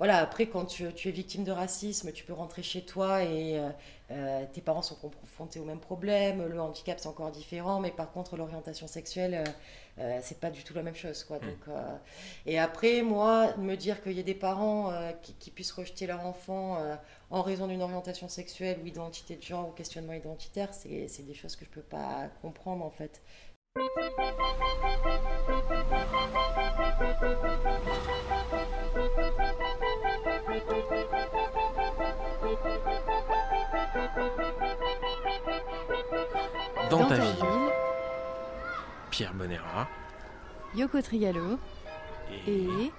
voilà, après, quand tu, es victime de racisme, tu peux rentrer chez toi et euh, euh, tes parents sont confrontés au même problème. Le handicap, c'est encore différent, mais par contre, l'orientation sexuelle, euh, c'est pas du tout la même chose. Quoi. Donc, et après, moi, me dire qu'il y a des parents qui, puissent rejeter leur enfant en raison d'une orientation sexuelle ou identité de genre ou questionnement identitaire, c'est des choses que je peux pas comprendre en fait. Dans, ta, ville, Pierre Bonera, Yoko Trigalo et,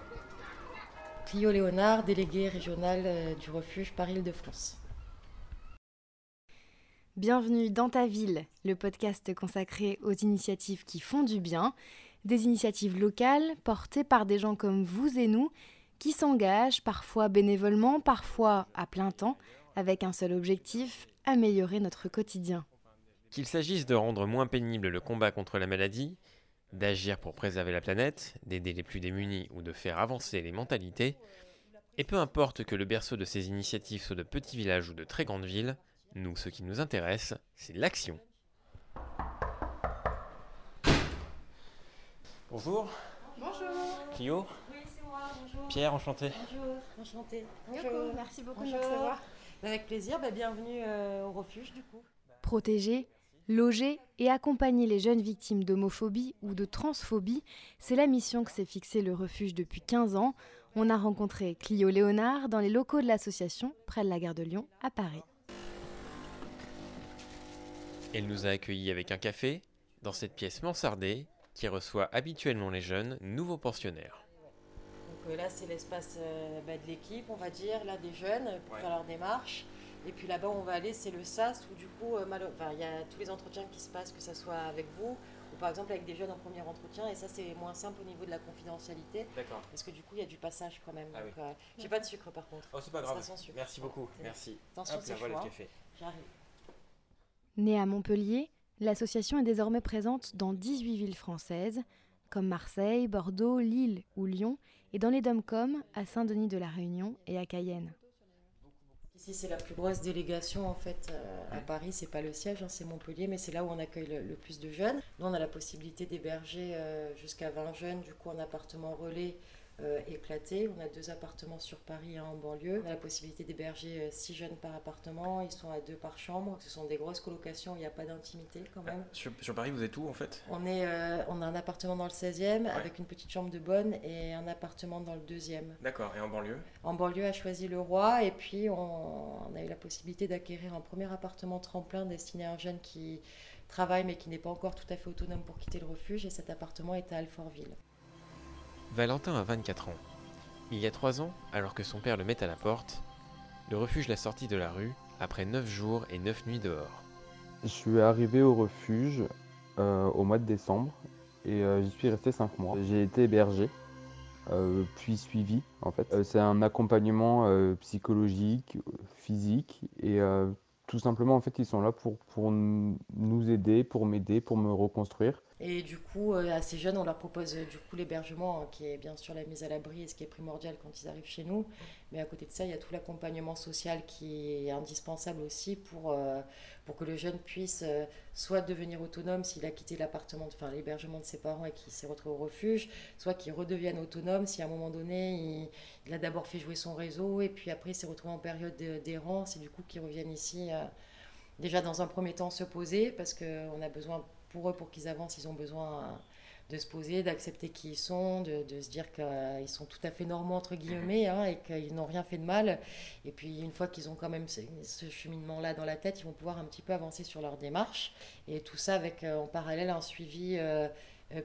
Clio Léonard, délégué régional euh, du refuge Paris-Île-de-France. Bienvenue dans ta ville, le podcast consacré aux initiatives qui font du bien, des initiatives locales portées par des gens comme vous et nous qui s'engagent parfois bénévolement, parfois à plein temps, avec un seul objectif, améliorer notre quotidien. Qu'il s'agisse de rendre moins pénible le combat contre la maladie, d'agir pour préserver la planète, d'aider les plus démunis ou de faire avancer les mentalités, et peu importe que le berceau de ces initiatives soit de petits villages ou de très grandes villes, nous, ce qui nous intéresse, c'est l'action. Bonjour. Bonjour. Clio. Oui, c'est moi. Bonjour. Pierre, enchanté. Bonjour. Enchanté. Bonjour. Merci beaucoup de me recevoir. Avec plaisir. Bah, bienvenue euh, au refuge, du coup. Protéger, loger et accompagner les jeunes victimes d'homophobie ou de transphobie, c'est la mission que s'est fixée le refuge depuis 15 ans. On a rencontré Clio Léonard dans les locaux de l'association près de la gare de Lyon à Paris. Elle nous a accueillis avec un café dans cette pièce mansardée qui reçoit habituellement les jeunes nouveaux pensionnaires. Donc euh, là, c'est l'espace euh, bah, de l'équipe, on va dire, là des jeunes pour faire leur démarche. Et puis là-bas, on va aller, c'est le SAS où du coup, euh, il y a tous les entretiens qui se passent, que ce soit avec vous ou par exemple avec des jeunes en premier entretien. Et ça, c'est moins simple au niveau de la confidentialité. D'accord. Parce que du coup, il y a du passage quand même. Ah donc, j'ai pas de sucre par contre. Oh, c'est pas grave. Merci beaucoup. Merci. Attention, c'est J'arrive. Née à Montpellier, l'association est désormais présente dans 18 villes françaises, comme Marseille, Bordeaux, Lille ou Lyon, et dans les DOM-COM à Saint-Denis de la Réunion et à Cayenne. Ici, c'est la plus grosse délégation en fait euh, à Paris. C'est pas le siège, hein, c'est Montpellier, mais c'est là où on accueille le, plus de jeunes. Nous, on a la possibilité d'héberger euh, jusqu'à 20 jeunes, du coup, en appartement relais euh, éclaté. On a deux appartements sur Paris, un en banlieue. On a la possibilité d'héberger euh, six jeunes par appartement. Ils sont à deux par chambre. Ce sont des grosses colocations, il n'y a pas d'intimité quand même. Ah, sur, Paris, vous êtes où en fait? On, est, euh, on a un appartement dans le 16e avec une petite chambre de bonne et un appartement dans le 2e. D'accord, et en banlieue? En banlieue, a choisi le roi et puis on, on a eu la possibilité d'acquérir un premier appartement tremplin destiné à un jeune qui travaille mais qui n'est pas encore tout à fait autonome pour quitter le refuge et cet appartement est à Alfortville. Valentin a 24 ans. Il y a 3 ans, alors que son père le met à la porte, le refuge l'a sorti de la rue après 9 jours et 9 nuits dehors. Je suis arrivé au refuge euh, au mois de décembre et euh, j'y suis resté 5 mois. J'ai été hébergé, euh, puis suivi en fait. C'est un accompagnement psychologique, physique et tout simplement en fait ils sont là pour, pour nous aider, pour m'aider, pour me reconstruire. Et du coup, euh, à ces jeunes, on leur propose euh, du coup l'hébergement, hein, qui est bien sûr la mise à l'abri et ce qui est primordial quand ils arrivent chez nous. Mais à côté de ça, il y a tout l'accompagnement social qui est indispensable aussi pour, euh, pour que le jeune puisse soit devenir autonome s'il a quitté l'appartement, enfin l'hébergement de ses parents et qu'il s'est retrouvé au refuge, soit qu'il redevienne autonome si à un moment donné, il, a d'abord fait jouer son réseau et puis après il s'est retrouvé en période d'errance et du coup qu'il revienne ici déjà dans un premier temps se poser parce qu'on a besoin pour eux, pour qu'ils avancent, ils ont besoin de se poser, d'accepter qui ils sont, de, se dire qu'ils sont tout à fait normaux, entre guillemets, hein, et qu'ils n'ont rien fait de mal. Et puis, une fois qu'ils ont quand même ce, cheminement-là dans la tête, ils vont pouvoir un petit peu avancer sur leur démarche. Et tout ça avec euh, en parallèle un suivi euh,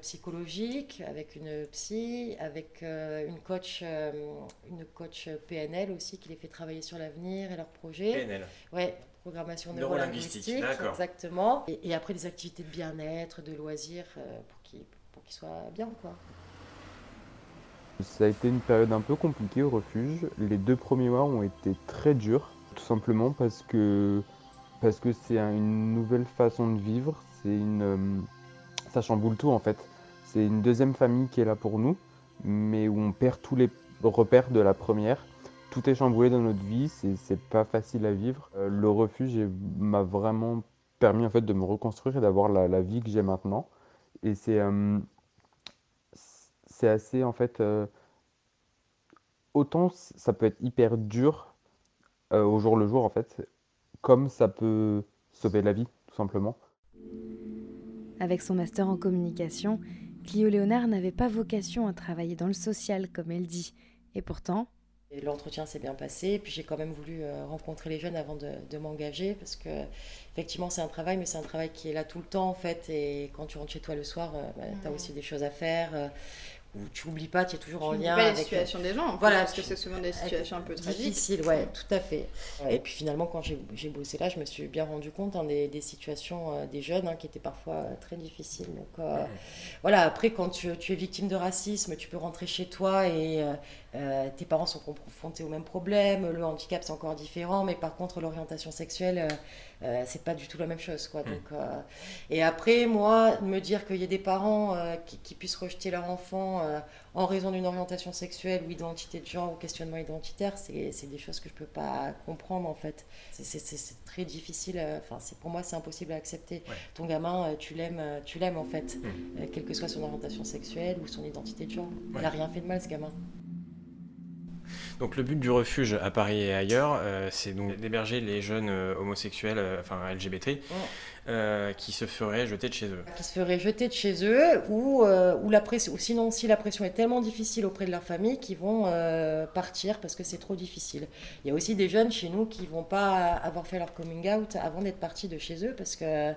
psychologique, avec une psy, avec une, coach, une coach PNL aussi qui les fait travailler sur l'avenir et leurs projets. PNL Ouais, programmation neurolinguistique, exactement. Et, après des activités de bien-être, de loisirs euh, pour qu'ils soient bien, quoi. Ça a été une période un peu compliquée au refuge. Les deux premiers mois ont été très durs, tout simplement parce que parce que c'est une nouvelle façon de vivre. C'est une euh, ça chamboule tout en fait. C'est une deuxième famille qui est là pour nous, mais où on perd tous les repères de la première. tout est chamboulé dans notre vie, c'est pas facile à vivre. le refuge m'a vraiment permis en fait de me reconstruire et d'avoir la, vie que j'ai maintenant. Et c'est c'est assez en fait autant ça peut être hyper dur au jour le jour en fait, comme ça peut sauver la vie tout simplement. Avec son master en communication, Clio Léonard n'avait pas vocation à travailler dans le social, comme elle dit. Et pourtant... L'entretien s'est bien passé, puis j'ai quand même voulu euh, rencontrer les jeunes avant de, m'engager, parce que effectivement c'est un travail, mais c'est un travail qui est là tout le temps en fait, et quand tu rentres chez toi le soir, euh, bah, tu as aussi des choses à faire. Euh, tu oublies pas, tu es toujours en lien avec la situation des gens. voilà, parce que c'est souvent des situations un peu tragiques. Difficiles, ouais, tout à fait. Et puis finalement, quand j'ai bossé là, je me suis bien rendu compte hein, des, des, situations euh, des jeunes hein, qui étaient parfois euh, très difficiles. Donc euh, voilà, après, quand tu, tu, es victime de racisme, tu peux rentrer chez toi et tes parents sont confrontés au même problème. Le handicap, c'est encore différent, mais par contre, l'orientation sexuelle euh, c'est pas du tout la même chose quoi. Mm. Donc, euh, et après moi me dire qu'il y a des parents euh, qui, puissent rejeter leur enfant en raison d'une orientation sexuelle ou identité de genre ou questionnement identitaire, c'est des choses que je peux pas comprendre en fait. C'est très difficile. Enfin, c'est pour moi c'est impossible à accepter. Ton gamin, tu l'aimes, tu l'aimes en fait, mm. quelle que soit son orientation sexuelle ou son identité de genre. Il a rien fait de mal ce gamin. Donc le but du refuge à Paris et ailleurs, euh, c'est donc d'héberger les jeunes euh, homosexuels, euh, enfin LGBT, qui se feraient jeter de chez eux. Qui se feraient jeter de chez eux, ou, ou, la pression, ou sinon si la pression est tellement difficile auprès de leur famille qu'ils vont partir parce que c'est trop difficile. Il y a aussi des jeunes chez nous qui vont pas avoir fait leur coming out avant d'être partis de chez eux parce que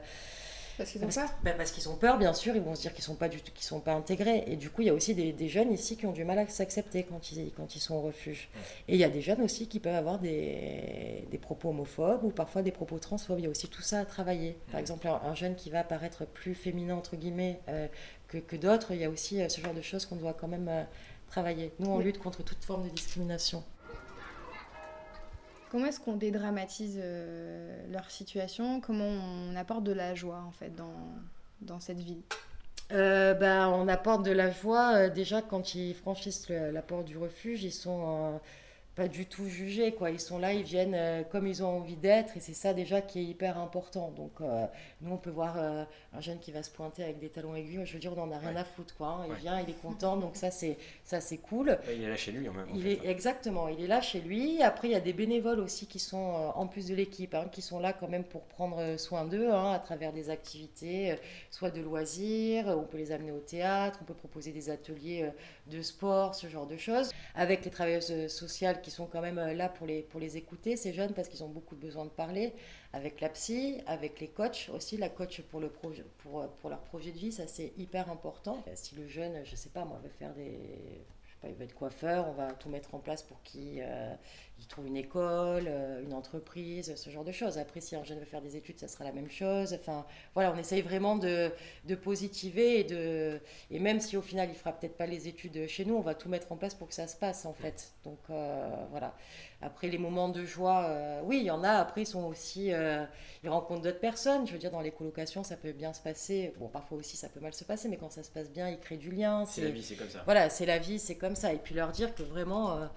parce qu'ils ont peur bah, Parce qu'ils ont peur, bien sûr. Ils vont se dire qu'ils ne sont, pas du tout, sont pas intégrés. Et du coup, il y a aussi des, jeunes ici qui ont du mal à s'accepter quand ils, quand ils sont au refuge. Et il y a des jeunes aussi qui peuvent avoir des, des, propos homophobes ou parfois des propos transphobes. Il y a aussi tout ça à travailler. Par exemple, un, jeune qui va paraître plus féminin, entre guillemets, euh, que, que d'autres, il y a aussi euh, ce genre de choses qu'on doit quand même euh, travailler. Nous, on lutte contre toute forme de discrimination. Comment est-ce qu'on dédramatise euh, leur situation? Comment on apporte de la joie en fait dans, dans cette ville euh, ben, on apporte de la joie euh, déjà quand ils franchissent la porte du refuge, ils sont pas du tout jugés. Quoi. Ils sont là, ils viennent euh, comme ils ont envie d'être et c'est ça déjà qui est hyper important. Donc euh, nous, on peut voir euh, un jeune qui va se pointer avec des talons aiguilles. Je veux dire, on n'en a rien à foutre. Quoi, hein. Il vient, il est content, donc ça c'est, ça, c'est cool. Il est là chez lui en même il est, Exactement, il est là chez lui. Après, il y a des bénévoles aussi qui sont en plus de l'équipe, hein, qui sont là quand même pour prendre soin d'eux hein, à travers des activités, soit de loisirs, on peut les amener au théâtre, on peut proposer des ateliers de sport, ce genre de choses. Avec les travailleuses sociales qui sont quand même euh, là pour les, pour les écouter, ces jeunes, parce qu'ils ont beaucoup besoin de parler, avec la psy, avec les coachs aussi, la coach pour, le pour, pour leur projet de vie, ça c'est hyper important. Si le jeune, je sais pas moi, veut faire des il veut être coiffeur, on va tout mettre en place pour qu'il euh, trouve une école, euh, une entreprise, ce genre de choses. Après, si un jeune veut faire des études, ça sera la même chose. Enfin, voilà, on essaye vraiment de, de positiver et, de, et même si au final il fera peut-être pas les études chez nous, on va tout mettre en place pour que ça se passe en fait. Donc euh, voilà. Après, les moments de joie, euh, oui, il y en a. Après, ils sont aussi, euh, ils rencontrent d'autres personnes. Je veux dire, dans les colocations, ça peut bien se passer. Bon, parfois aussi, ça peut mal se passer, mais quand ça se passe bien, ils créent du lien. C'est la vie, c'est comme ça. Voilà, c'est la vie, c'est comme ça. Et puis leur dire que vraiment,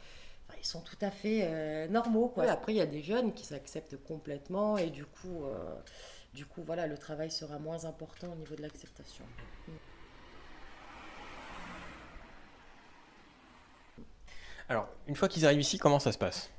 ils sont tout à fait normaux. Quoi. Après, il y a des jeunes qui s'acceptent complètement, et du coup, du coup, voilà, le travail sera moins important au niveau de l'acceptation. Alors, une fois qu'ils arrivent ici, comment ça se passe?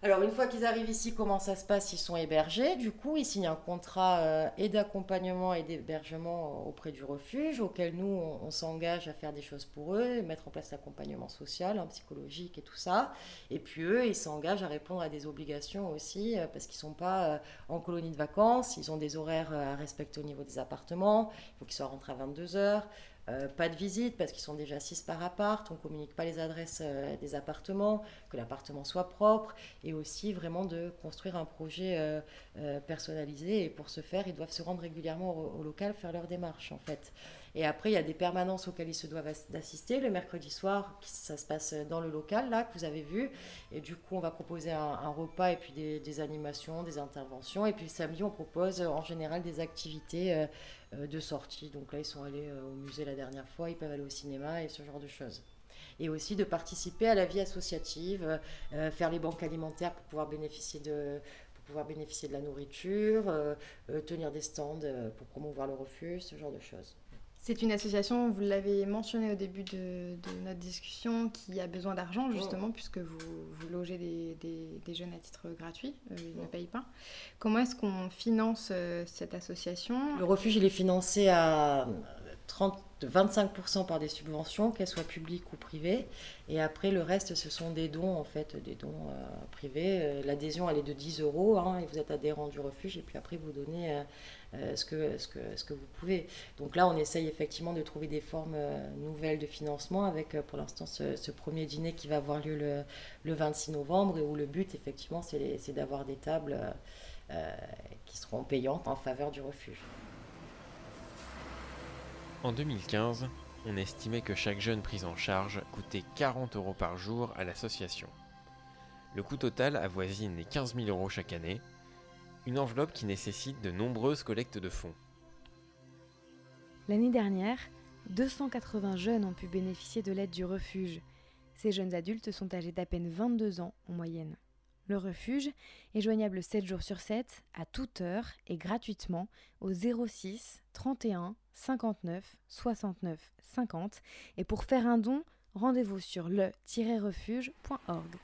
Alors, une fois qu'ils arrivent ici, comment ça se passe? Ils sont hébergés. Du coup, ils signent un contrat euh, et d'accompagnement et d'hébergement auprès du refuge, auquel nous, on, s'engage à faire des choses pour eux, mettre en place l'accompagnement social, hein, psychologique et tout ça. Et puis, eux, ils s'engagent à répondre à des obligations aussi, euh, parce qu'ils ne sont pas euh, en colonie de vacances. Ils ont des horaires à respecter au niveau des appartements. Il faut qu'ils soient rentrés à 22 heures. Euh, pas de visite parce qu'ils sont déjà six par appart, on ne communique pas les adresses euh, des appartements, que l'appartement soit propre et aussi vraiment de construire un projet euh, personnalisé et pour ce faire ils doivent se rendre régulièrement au, local, faire leur démarche en fait. Et après il y a des permanences auxquelles ils se doivent assister. Le mercredi soir ça se passe dans le local là que vous avez vu et du coup on va proposer un, repas et puis des, des, animations, des interventions et puis le samedi on propose en général des activités de sortie. Donc là, ils sont allés euh, au musée la dernière fois, ils peuvent aller au cinéma et ce genre de choses. et aussi de participer à la vie associative, faire les banques alimentaires pour pouvoir bénéficier de, pouvoir bénéficier de la nourriture, tenir des stands pour promouvoir le refuge, ce genre de choses. C'est une association, vous l'avez mentionné au début de, notre discussion, qui a besoin d'argent justement, puisque vous, vous logez des, jeunes à titre gratuit, euh, ils ne payent pas. Comment est-ce qu'on finance euh, cette association? Le refuge, il est financé à 30, 25% par des subventions, qu'elles soient publiques ou privées. Et après, le reste, ce sont des dons, en fait, des dons euh, privés. L'adhésion, elle est de 10 euros, hein, et vous êtes adhérent du refuge, et puis après, vous donnez euh, ce, que, vous pouvez. Donc là, on essaye effectivement de trouver des formes euh, nouvelles de financement avec euh, pour l'instant ce, premier dîner qui va avoir lieu le, le 26 novembre et où le but effectivement c'est d'avoir des tables qui seront payantes en faveur du refuge. En 2015, on estimait que chaque jeune pris en charge coûtait 40 euros par jour à l'association. Le coût total avoisine les 15 000 euros chaque année, une enveloppe qui nécessite de nombreuses collectes de fonds. L'année dernière, 280 jeunes ont pu bénéficier de l'aide du refuge. Ces jeunes adultes sont âgés d'à peine 22 ans en moyenne. Le refuge est joignable 7 jours sur 7, à toute heure et gratuitement au 06 31 59 69 50. Et pour faire un don, rendez-vous sur le-refuge.org.